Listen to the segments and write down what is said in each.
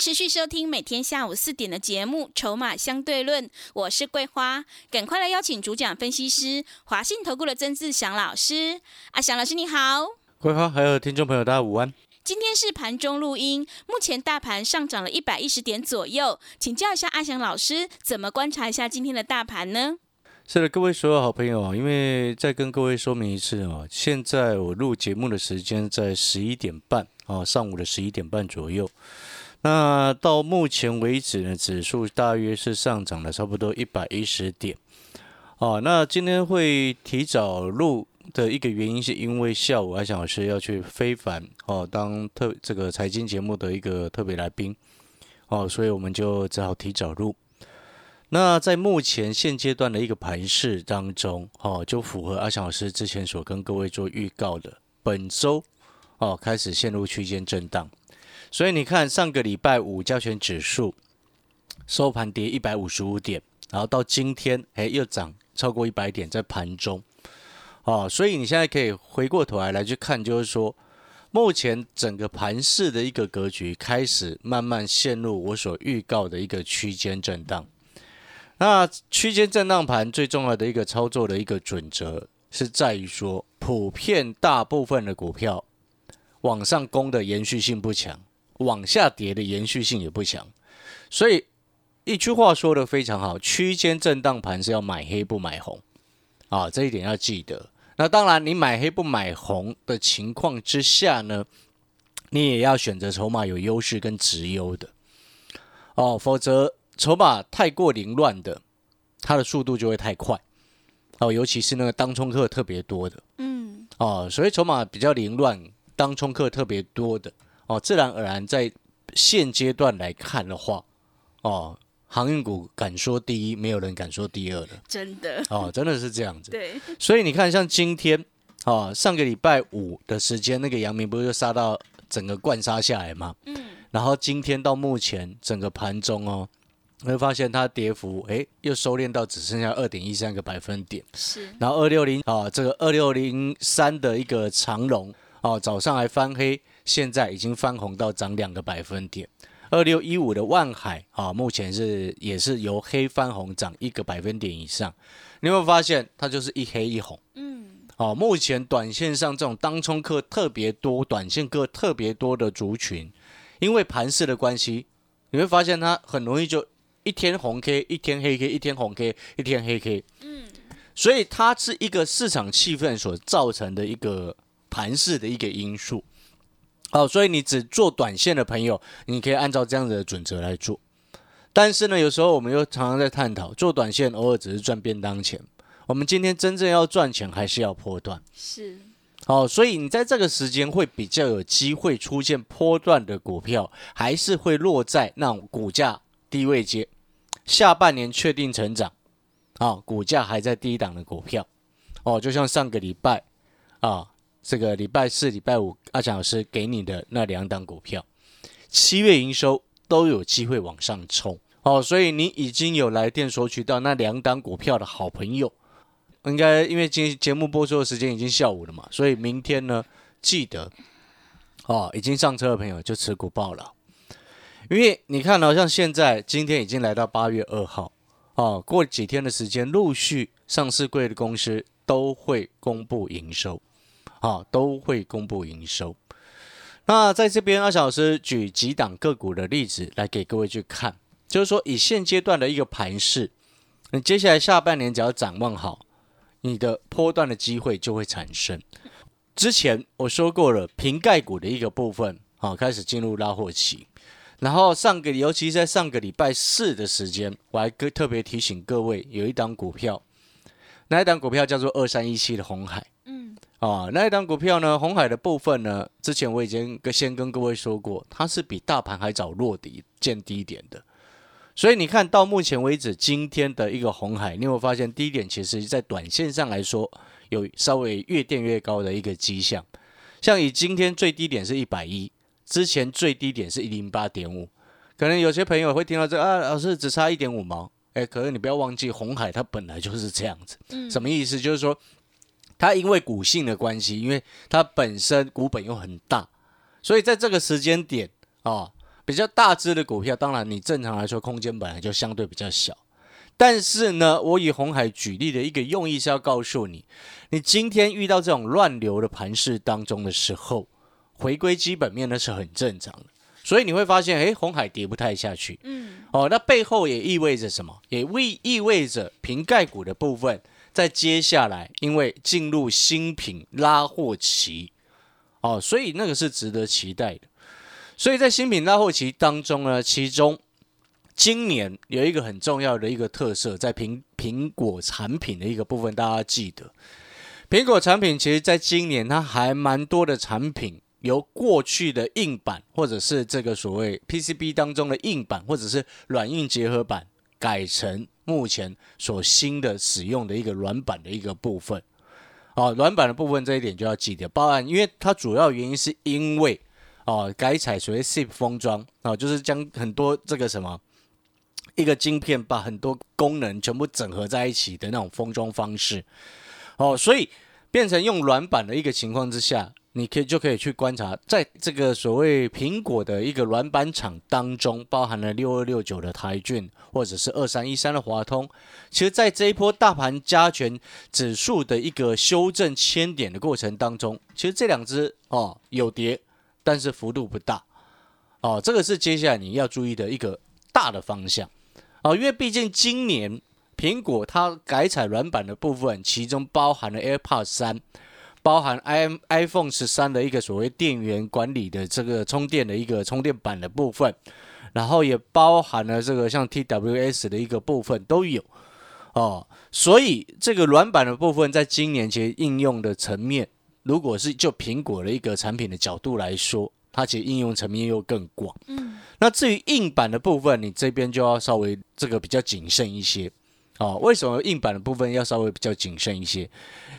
持续收听每天下午四点的节目《筹码相对论》，我是桂花，赶快来邀请主讲分析师华信投顾的曾志祥老师。阿祥老师你好，桂花还有听众朋友大家午安。今天是盘中录音，目前大盘上涨了一百一十点左右，请教一下阿祥老师，怎么观察一下今天的大盘呢？是的，各位所有好朋友啊，因为再跟各位说明一次哦，现在我录节目的时间在十一点半啊，上午的十一点半左右。那到目前为止呢，指数大约是上涨了差不多一百一十点。哦，那今天会提早录的一个原因，是因为下午阿翔老师要去非凡哦，当特这个财经节目的一个特别来宾哦，所以我们就只好提早录。那在目前现阶段的一个盘势当中，哦，就符合阿翔老师之前所跟各位做预告的，本周哦开始陷入区间震荡。所以你看，上个礼拜五加权指数收盘跌一百五十五点，然后到今天，哎，又涨超过一百点，在盘中，哦，所以你现在可以回过头来来去看，就是说，目前整个盘势的一个格局开始慢慢陷入我所预告的一个区间震荡。那区间震荡盘最重要的一个操作的一个准则，是在于说，普遍大部分的股票往上攻的延续性不强。往下跌的延续性也不强，所以一句话说的非常好，区间震荡盘是要买黑不买红。啊，这一点要记得。那当然，你买黑不买红的情况之下呢，你也要选择筹码有优势跟直优的。哦，否则筹码太过凌乱的，它的速度就会太快。哦，尤其是那个当冲客特别多的，嗯，哦，所以筹码比较凌乱，当冲客特别多的。哦，自然而然，在现阶段来看的话，哦，航运股敢说第一，没有人敢说第二的，真的，哦，真的是这样子。对，所以你看，像今天，哦，上个礼拜五的时间，那个阳明不是就杀到整个灌杀下来吗？嗯。然后今天到目前整个盘中哦，会发现它跌幅，哎，又收敛到只剩下二点一三个百分点。是。然后二六零啊，这个二六零三的一个长龙，哦，早上还翻黑。现在已经翻红到涨两个百分点，二六一五的万海啊，目前是也是由黑翻红涨一个百分点以上。你有没有发现它就是一黑一红？嗯，哦，目前短线上这种当冲客特别多，短线客特别多的族群，因为盘势的关系，你会发现它很容易就一天红 K，一天黑 K，一天红 K，一天黑 K。嗯，所以它是一个市场气氛所造成的一个盘势的一个因素。好，所以你只做短线的朋友，你可以按照这样子的准则来做。但是呢，有时候我们又常常在探讨，做短线偶尔只是赚便当钱。我们今天真正要赚钱，还是要波段。是。好，所以你在这个时间会比较有机会出现波段的股票，还是会落在那种股价低位阶，下半年确定成长，啊，股价还在低档的股票。哦，就像上个礼拜，啊。这个礼拜四、礼拜五，阿强老师给你的那两档股票，七月营收都有机会往上冲哦。所以你已经有来电索取到那两档股票的好朋友，应该因为今节目播出的时间已经下午了嘛，所以明天呢，记得哦，已经上车的朋友就持股报了。因为你看到像现在今天已经来到八月二号哦，过几天的时间，陆续上市贵的公司都会公布营收。啊，都会公布营收。那在这边，阿小老师举几档个股的例子来给各位去看，就是说以现阶段的一个盘势，你接下来下半年只要展望好，你的波段的机会就会产生。之前我说过了，瓶盖股的一个部分，啊，开始进入拉货期。然后上个，尤其在上个礼拜四的时间，我还特别提醒各位，有一档股票，那一档股票叫做二三一七的红海。啊，那一档股票呢？红海的部分呢？之前我已经跟先跟各位说过，它是比大盘还早落底见低点的。所以你看到目前为止，今天的一个红海，你有没有发现低点其实在短线上来说有稍微越垫越高的一个迹象？像以今天最低点是一百一，之前最低点是一零八点五，可能有些朋友会听到这啊，老师只差一点五毛，哎，可是你不要忘记红海它本来就是这样子，什么意思？就是说它因为股性的关系，因为它本身股本又很大，所以在这个时间点啊，比较大只的股票，当然你正常来说空间本来就相对比较小。但是呢，我以红海举例的一个用意是要告诉你，你今天遇到这种乱流的盘势当中的时候，回归基本面那是很正常的。所以你会发现，诶，红海跌不太下去，嗯，哦，那背后也意味着什么？也意意味着瓶盖股的部分在接下来，因为进入新品拉货期，哦，所以那个是值得期待的。所以在新品拉货期当中呢，其中。今年有一个很重要的一个特色，在苹苹果产品的一个部分，大家记得，苹果产品其实在今年它还蛮多的产品，由过去的硬板或者是这个所谓 PCB 当中的硬板或者是软硬结合板，改成目前所新的使用的一个软板的一个部分。哦，软板的部分这一点就要记得，包含因为它主要原因是因为哦改采所谓 SIP 封装哦，就是将很多这个什么。一个晶片把很多功能全部整合在一起的那种封装方式，哦，所以变成用软板的一个情况之下，你可以就可以去观察，在这个所谓苹果的一个软板厂当中，包含了六二六九的台骏，或者是二三一三的华通，其实，在这一波大盘加权指数的一个修正千点的过程当中，其实这两只哦有跌，但是幅度不大，哦，这个是接下来你要注意的一个大的方向。哦，因为毕竟今年苹果它改采软板的部分，其中包含了 AirPods 三，包含 i iPhone 十三的一个所谓电源管理的这个充电的一个充电板的部分，然后也包含了这个像 TWS 的一个部分都有哦，所以这个软板的部分在今年其实应用的层面，如果是就苹果的一个产品的角度来说。它其实应用层面又更广，嗯，那至于硬板的部分，你这边就要稍微这个比较谨慎一些，哦，为什么硬板的部分要稍微比较谨慎一些？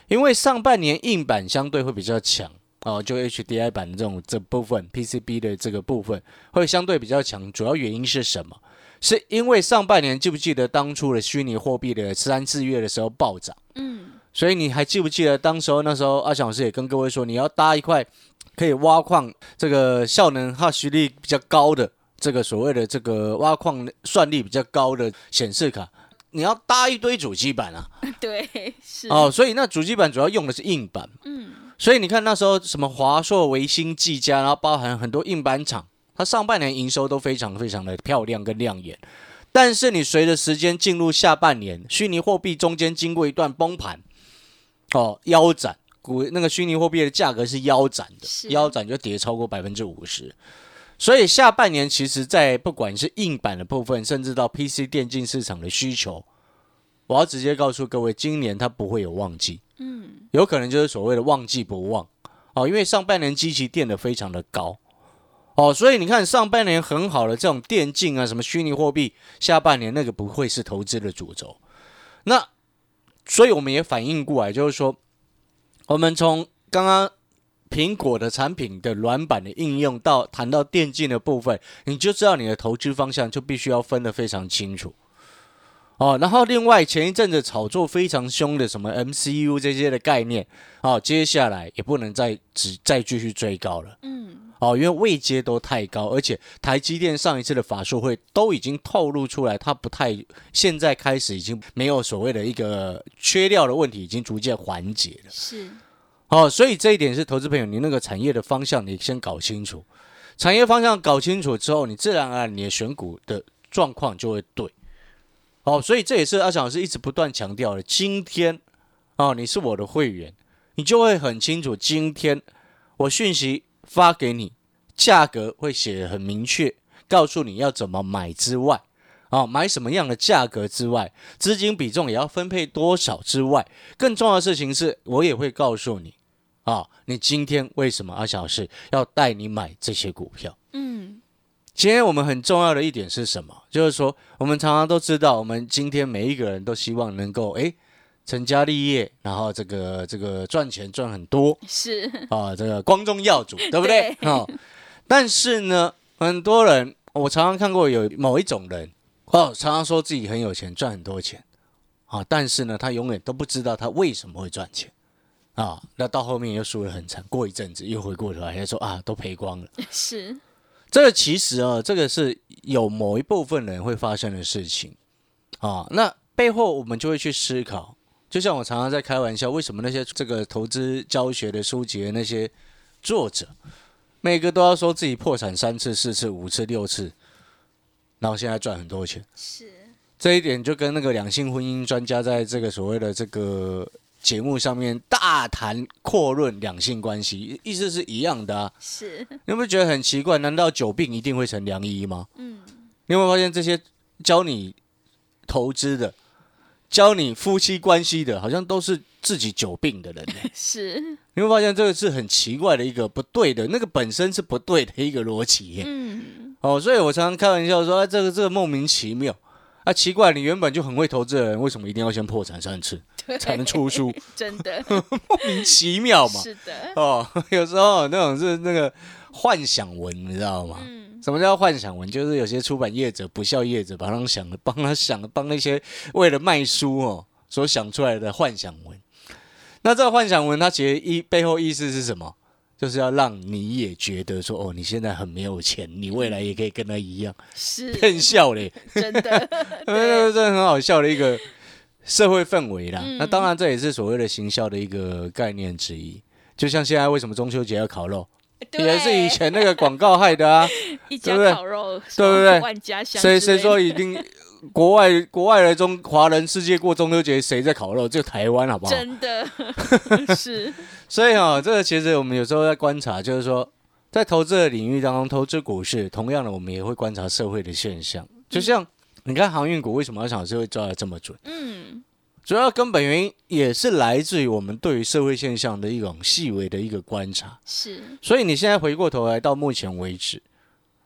因为上半年硬板相对会比较强，哦，就 HDI 版的这种这部分 PCB 的这个部分会相对比较强，主要原因是什么？是因为上半年记不记得当初的虚拟货币的三四月的时候暴涨，嗯，所以你还记不记得当时候那时候阿翔老师也跟各位说，你要搭一块。可以挖矿，这个效能哈实力比较高的，这个所谓的这个挖矿算力比较高的显示卡，你要搭一堆主机板啊。对，是哦，所以那主机板主要用的是硬板。嗯，所以你看那时候什么华硕、维新、技嘉，然后包含很多硬板厂，它上半年营收都非常非常的漂亮跟亮眼。但是你随着时间进入下半年，虚拟货币中间经过一段崩盘，哦，腰斩。股那个虚拟货币的价格是腰斩的，腰斩就跌超过百分之五十，所以下半年其实，在不管是硬板的部分，甚至到 PC 电竞市场的需求，我要直接告诉各位，今年它不会有旺季，嗯，有可能就是所谓的旺季不旺。哦，因为上半年机器垫的非常的高。哦，所以你看上半年很好的这种电竞啊，什么虚拟货币，下半年那个不会是投资的主轴，那所以我们也反映过来，就是说。我们从刚刚苹果的产品的软板的应用，到谈到电竞的部分，你就知道你的投资方向就必须要分得非常清楚哦。然后另外前一阵子炒作非常凶的什么 MCU 这些的概念，哦，接下来也不能再只再继续追高了，嗯，哦，因为位阶都太高，而且台积电上一次的法术会都已经透露出来，它不太现在开始已经没有所谓的一个缺料的问题，已经逐渐缓解了，是。哦，所以这一点是投资朋友，你那个产业的方向你先搞清楚，产业方向搞清楚之后，你自然而然你的选股的状况就会对。哦，所以这也是阿强老师一直不断强调的。今天，哦，你是我的会员，你就会很清楚，今天我讯息发给你，价格会写很明确，告诉你要怎么买之外，哦，买什么样的价格之外，资金比重也要分配多少之外，更重要的事情是我也会告诉你。啊，你今天为什么阿小是要带你买这些股票？嗯，今天我们很重要的一点是什么？就是说，我们常常都知道，我们今天每一个人都希望能够哎成家立业，然后这个这个赚钱赚很多是，啊，这个光宗耀祖，对不对？对哦，但是呢，很多人我常常看过有某一种人哦，常常说自己很有钱，赚很多钱啊，但是呢，他永远都不知道他为什么会赚钱啊，那到后面又输得很惨，过一阵子又回过头来，他说啊，都赔光了。是，这个其实啊，这个是有某一部分人会发生的事情啊。那背后我们就会去思考，就像我常常在开玩笑，为什么那些这个投资教学的书籍的那些作者，每个都要说自己破产三次、四次、五次、六次，然后现在赚很多钱。是，这一点就跟那个两性婚姻专家在这个所谓的这个节目上面大谈阔论两性关系，意思是一样的啊。是，你有没有觉得很奇怪？难道久病一定会成良医吗？嗯，你有没有发现这些教你投资的、教你夫妻关系的，好像都是自己久病的人呢？是，你会发现这个是很奇怪的一个不对的，那个本身是不对的一个逻辑耶。嗯，哦，所以我常常开玩笑说，啊、这个这个莫名其妙啊，奇怪，你原本就很会投资的人，为什么一定要先破产三次对，才能出书？真的，莫名其妙嘛。是的，哦，有时候那种是那个幻想文，你知道吗？嗯，什么叫幻想文？就是有些出版业者、不孝业者，把他想的、帮他想的、帮那些为了卖书哦所想出来的幻想文。那这个幻想文，它其实意背后意思是什么？就是要让你也觉得说，哦，你现在很没有钱，你未来也可以跟他一样是，骗笑嘞，真的，呃，这很好笑的一个社会氛围啦。嗯那当然，这也是所谓的行销的一个概念之一。就像现在为什么中秋节要烤肉，也是以前那个广告害的啊。一家对不对烤肉，对不对万家香，谁谁说一定 国外国外的中华人世界过中秋节谁在烤肉？就台湾好不好？真的 是，所以哈、这个其实我们有时候在观察，就是说在投资的领域当中，投资股市，同样的我们也会观察社会的现象。就像你看航运股为什么要想是会抓的这么准？嗯，主要根本原因也是来自于我们对于社会现象的一种细微的一个观察。是，所以你现在回过头来到目前为止，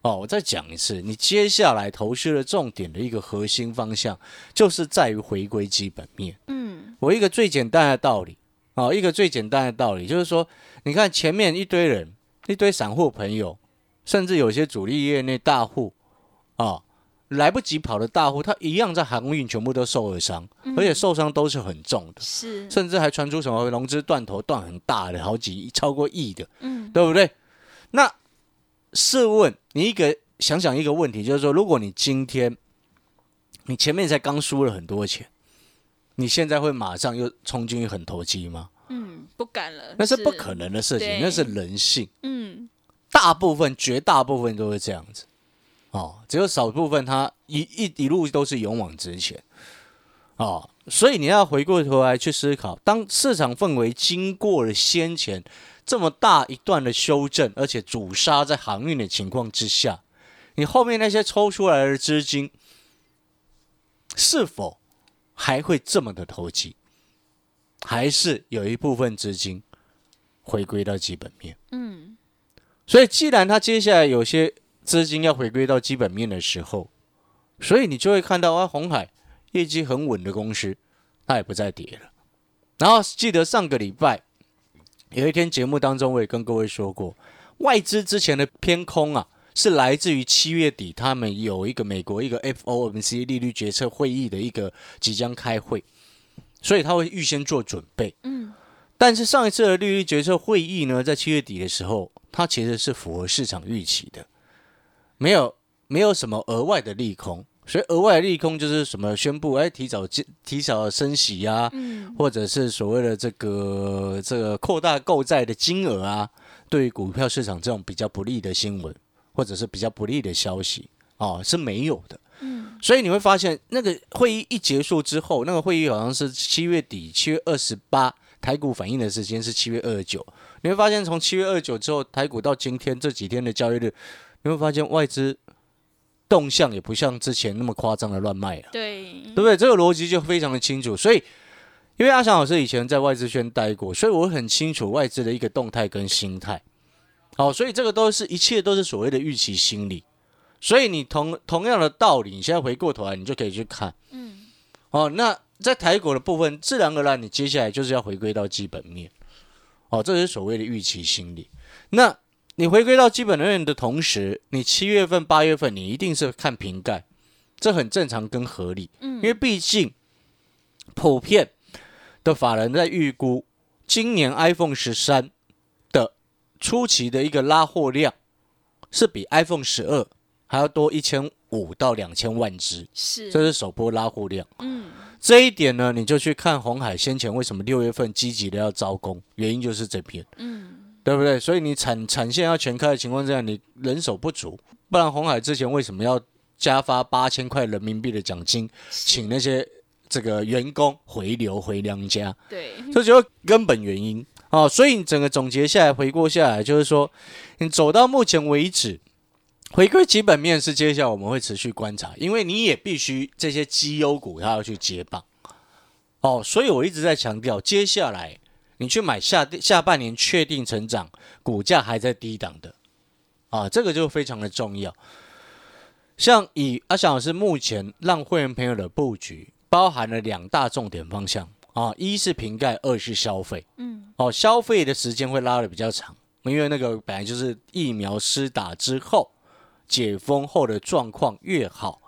哦，我再讲一次，你接下来投资的重点的一个核心方向，就是在于回归基本面。嗯，我一个最简单的道理，哦，一个最简单的道理就是说，你看前面一堆人，一堆散户朋友，甚至有些主力业内大户，啊、来不及跑的大户，他一样在航运全部都受了伤，而且受伤都是很重的。是，甚至还传出什么融资断头断很大的，好几亿超过亿的，嗯，对不对？那试问你一个想想一个问题，就是说，如果你今天你前面才刚输了很多钱，你现在会马上又冲进去很投机吗？嗯，不敢了，那是不可，能的事情，对那是人性。嗯，大部分、绝大部分都是这样子，哦，只有少部分他一一一路都是勇往直前，哦，所以你要回过头来去思考，当市场氛围经过了先前这么大一段的修正，而且主杀在航运的情况之下，你后面那些抽出来的资金，是否还会这么的投机？还是有一部分资金回归到基本面？嗯，所以，既然它接下来有些资金要回归到基本面的时候，所以你就会看到啊，红海业绩很稳的公司，它也不再跌了。然后记得上个礼拜有一天节目当中，我也跟各位说过，外资之前的偏空啊，是来自于七月底他们有一个美国一个 FOMC 利率决策会议的一个即将开会，所以他会预先做准备。嗯，但是上一次的利率决策会议呢，在七月底的时候，它其实是符合市场预期的，没有没有什么额外的利空，所以额外的利空就是什么宣布哎提早提提早升息呀、嗯，或者是所谓的这个这个扩大购债的金额啊，对于股票市场这种比较不利的新闻，或者是比较不利的消息哦是没有的。嗯，所以你会发现，那个会议一结束之后，那个会议好像是七月底，七月二十八，台股反应的时间是七月二十九。你会发现，从七月二十九之后，台股到今天这几天的交易日，你会发现外资动向也不像之前那么夸张的乱卖了。对，对不对？这个逻辑就非常的清楚。所以，因为阿翔老师以前在外资圈待过，所以我很清楚外资的一个动态跟心态。好，所以这个都是一切都是所谓的预期心理。所以你同同样的道理，你现在回过头来，你就可以去看，嗯，哦，那在台股的部分，自然而然你接下来就是要回归到基本面，哦，这是所谓的预期心理。那你回归到基本面的同时，你七月份、八月份你一定是看瓶盖，这很正常跟合理，嗯，因为毕竟普遍的法人在预估今年 iPhone 十三的初期的一个拉货量是比 iPhone 十二还要多一千五到两千万只，是，这是首波拉货量。嗯，这一点呢，你就去看红海先前为什么六月份积极的要招工，原因就是这篇，嗯，对不对？所以你产产线要全开的情况之下，你人手不足，不然红海之前为什么要加发八千块人民币的奖金，请那些这个员工回流回娘家？对，这就是根本原因啊！所以你整个总结下来，回过下来，就是说，你走到目前为止，回归基本面是接下来我们会持续观察，因为你也必须这些绩优股它要去接棒哦。所以我一直在强调，接下来你去买下下半年确定成长，股价还在低档的啊，这个就非常的重要。像以阿翔老师目前让会员朋友的布局，包含了两大重点方向啊，一是瓶盖，二是消费。嗯，哦，消费的时间会拉的比较长，因为那个本来就是疫苗施打之后解封后的状况越好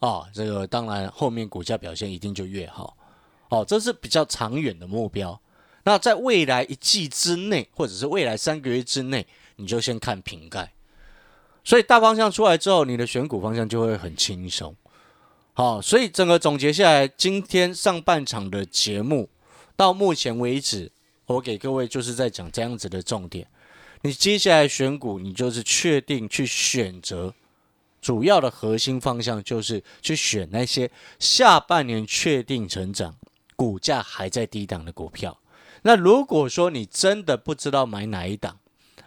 啊，这个当然后面股价表现一定就越好。哦，这是比较长远的目标。那在未来一季之内，或者是未来三个月之内，你就先看瓶盖。所以大方向出来之后，你的选股方向就会很轻松。好，所以整个总结下来，今天上半场的节目到目前为止，我给各位就是在讲这样子的重点。你接下来选股，你就是确定去选择主要的核心方向，就是去选那些下半年确定成长、股价还在低档的股票。那如果说你真的不知道买哪一档，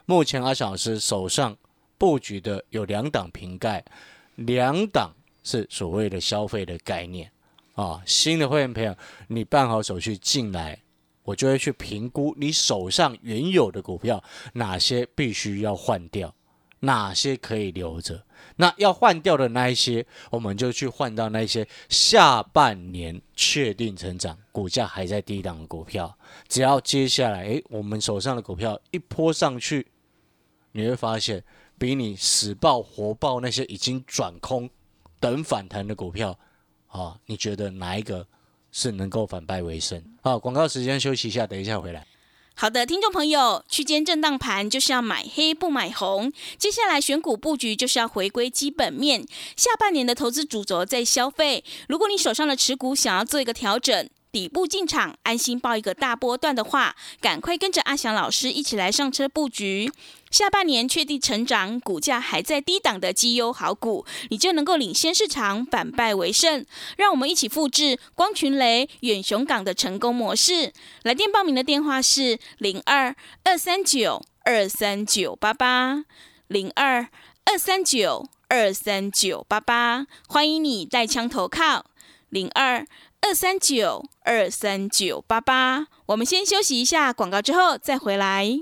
目前阿小老师手上。布局的有两档瓶盖，两档是所谓的消费的概念啊。新的会员朋友，你办好手续进来，我就会去评估你手上原有的股票哪些必须要换掉，哪些可以留着。那要换掉的那一些，我们就去换到那些下半年确定成长、股价还在低档的股票。只要接下来，诶，我们手上的股票一波上去，你会发现。比你死爆活爆那些已经转空等反弹的股票啊，你觉得哪一个是能够反败为胜？好，广告时间休息一下，等一下回来。好的，听众朋友，区间震荡盘就是要买黑不买红，接下来选股布局就是要回归基本面。下半年的投资主轴在消费，如果你手上的持股想要做一个调整。底部进场，安心报一个大波段的话，赶快跟着阿翔老师一起来上车布局。下半年确定成长，股价还在低档的绩优好股，你就能够领先市场，反败为胜。让我们一起复制光群雷、远雄港的成功模式。来电报名的电话是零二二三九二三九八八零二二三九二三九八八，欢迎你带枪投靠零二。二三九二三九八八，我们先休息一下广告，之后再回来。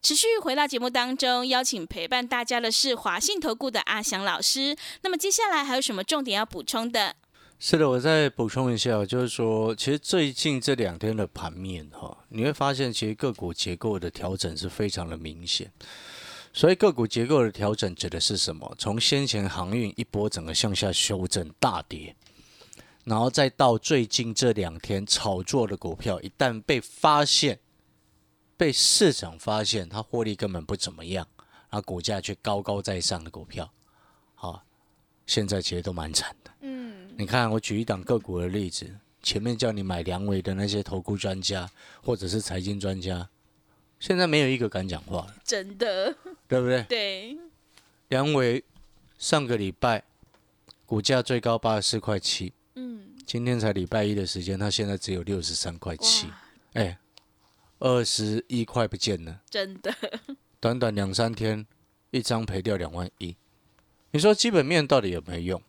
持续回到节目当中，邀请陪伴大家的是华信投顾的阿翔老师。那么接下来还有什么重点要补充的？是的，我再补充一下，就是说，其实最近这两天的盘面哈，你会发现，其实个股结构的调整是非常的明显。所以个股结构的调整指的是什么？从先前航运一波整个向下修正大跌。然后再到最近这两天炒作的股票，一旦被发现，被市场发现它获利根本不怎么样，然后股价却高高在上的股票，好，现在其实都蛮惨的。嗯，你看我举一档个股的例子，前面叫你买梁伟的那些投顾专家或者是财经专家，现在没有一个敢讲话了。真的，对不对？对，梁伟上个礼拜股价最高八十四块七，嗯，今天才礼拜一的时间，它现在只有六十三块七，哎，二十一块不见了，真的，短短两三天，一张赔掉两万一。你说基本面到底有没有用？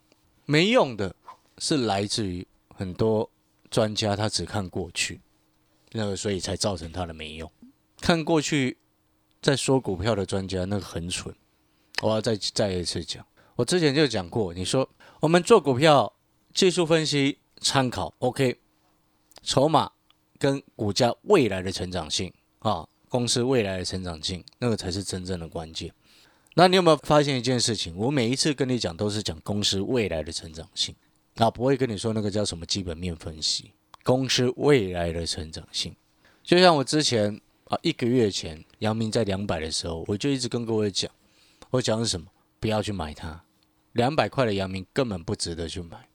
没用的是来自于很多专家他只看过去，那个所以才造成他的没用。看过去在说股票的专家那个很蠢，我要再再一次讲，我之前就讲过，你说我们做股票技术分析参考 OK，筹码跟股价未来的成长性啊，公司未来的成长性，那个才是真正的关键。那你有没有发现一件事情？我每一次跟你讲都是讲公司未来的成长性，啊，不会跟你说那个叫什么基本面分析，公司未来的成长性。就像我之前啊，一个月前阳明在两百的时候，我就一直跟各位讲，我讲是什么？不要去买它，两百块的阳明根本不值得去买。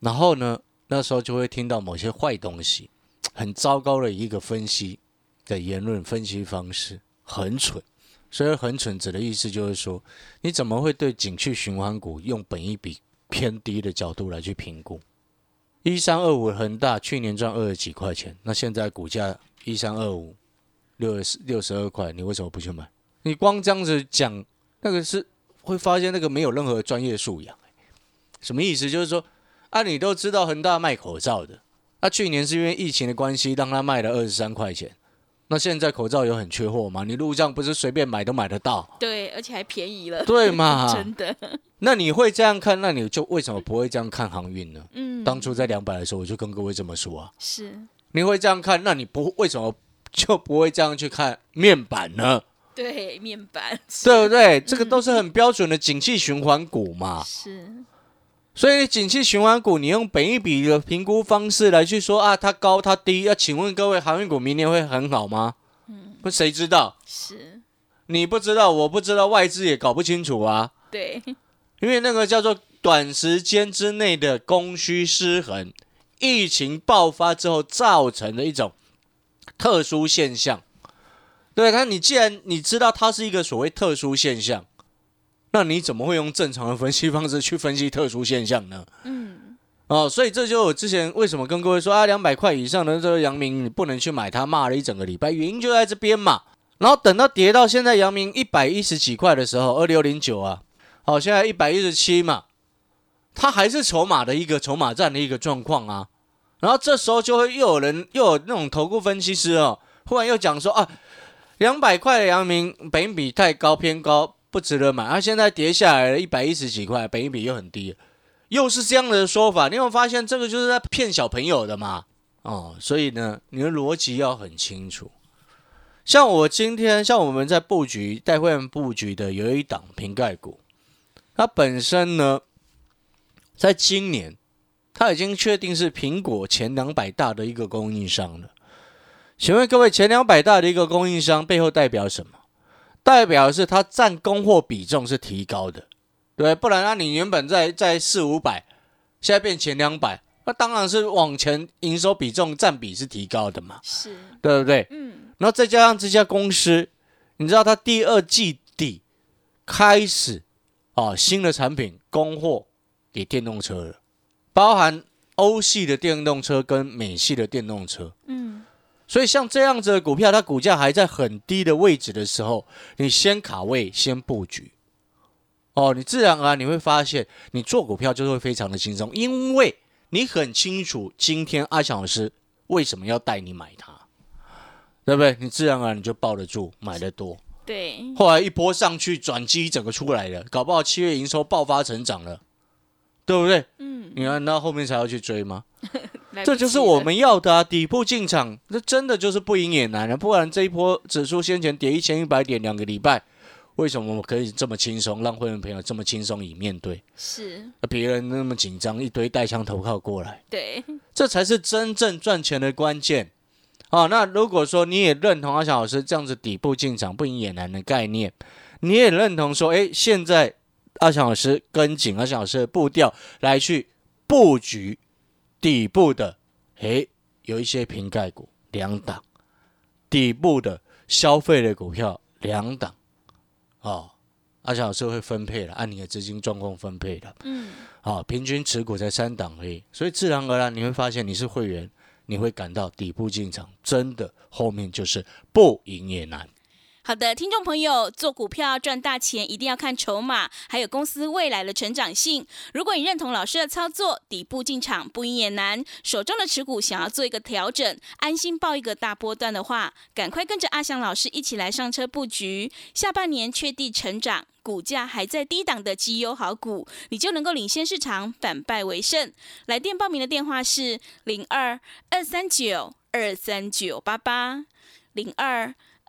然后呢，那时候就会听到某些坏东西，很糟糕的一个分析的言论分析方式，很蠢。所以很蠢，指的意思就是说，你怎么会对景区循环股用本一比偏低的角度来去评估？一三二五恒大去年赚二十几块钱，那现在股价一三二五六十六十二块，你为什么不去买？你光这样子讲，那个是会发现那个没有任何专业素养、什么意思？就是说，啊，你都知道恒大卖口罩的，那、去年是因为疫情的关系，让他卖了二十三块钱。那现在口罩有很缺货吗？你路上不是随便买都买得到，对，而且还便宜了，对嘛？真的，那你会这样看，那你就为什么不会这样看航运呢？嗯，当初在两百的时候，我就跟各位这么说啊。是，你会这样看，那你不为什么就不会这样去看面板呢？对，面板，对不对？这个都是很标准的景气循环股嘛。是，所以景气循环股，你用本一比的评估方式来去说啊，它高它低，要请问各位，航运股明年会很好吗？嗯，不，谁知道？是，你不知道，我不知道，外资也搞不清楚啊。对，因为那个叫做短时间之内的供需失衡，疫情爆发之后造成的一种特殊现象。对，那你既然你知道它是一个所谓特殊现象，那你怎么会用正常的分析方式去分析特殊现象呢？嗯，哦，所以这就我之前为什么跟各位说啊，两百块以上的这个阳明你不能去买它，骂了一整个礼拜，原因就在这边嘛。然后等到跌到现在阳明一百一十几块的时候，二六零九啊，好，现在一百一十七嘛，它还是筹码的一个筹码战的一个状况啊。然后这时候就会又有人又有那种投顾分析师哦，忽然又讲说啊，两百块的阳明本比太高偏高，不值得买。啊，现在跌下来了一百一十几块，本益比又很低，又是这样的说法。你有没有发现这个就是在骗小朋友的嘛？哦，所以呢，你的逻辑要很清楚。像我今天，像我们在布局带会员布局的有一档瓶盖股，它本身呢，在今年它已经确定是苹果前两百大的一个供应商了。请问各位，前两百大的一个供应商背后代表什么？代表的是它占供货比重是提高的，对，不然啊，你原本在在四五百，现在变前两百，那当然是往前营收比重占比是提高的嘛，是，对不对？嗯，然后再加上这家公司，你知道它第二季底开始啊新的产品供货给电动车了，包含欧系的电动车跟美系的电动车。嗯，所以像这样子的股票，它股价还在很低的位置的时候，你先卡位，先布局，哦，你自然而然你会发现，你做股票就会非常的轻松，因为你很清楚今天阿强老师为什么要带你买它，对不对？你自然而然你就抱得住，买的多。对，后来一波上去，转机整个出来了，搞不好七月营收爆发成长了，对不对？嗯，你看，那后面才要去追吗？这就是，我们要的啊！底部进场，那真的就是不赢也难了。不然这一波指数先前跌一千一百点两个礼拜，为什么我可以这么轻松，让会员朋友这么轻松以面对？是，而别人那么紧张，一堆带枪投靠过来，对，这才是真正赚钱的关键。好，那如果说你也认同阿翔老师这样子底部进场不赢也难的概念，你也认同说，诶，现在阿翔老师跟紧阿翔老师的步调来去布局底部的，诶，有一些瓶盖股两档，底部的消费类股票两档，哦，阿强老师会分配了，按你的资金状况分配的。嗯，好，平均持股在三档而已，所以自然而然你会发现你是会员，你会感到底部进场真的后面就是不赢也难。好的，听众朋友，做股票赚大钱一定要看筹码，还有公司未来的成长性。如果你认同老师的操作，底部进场不赢也难，手中的持股想要做一个调整，安心报一个大波段的话，赶快跟着阿翔老师一起来上车布局，下半年确定成长。股价还在低档的绩优好股，你就能够领先市场，反败为胜。来电报名的电话是零二二三九二三九八八零二。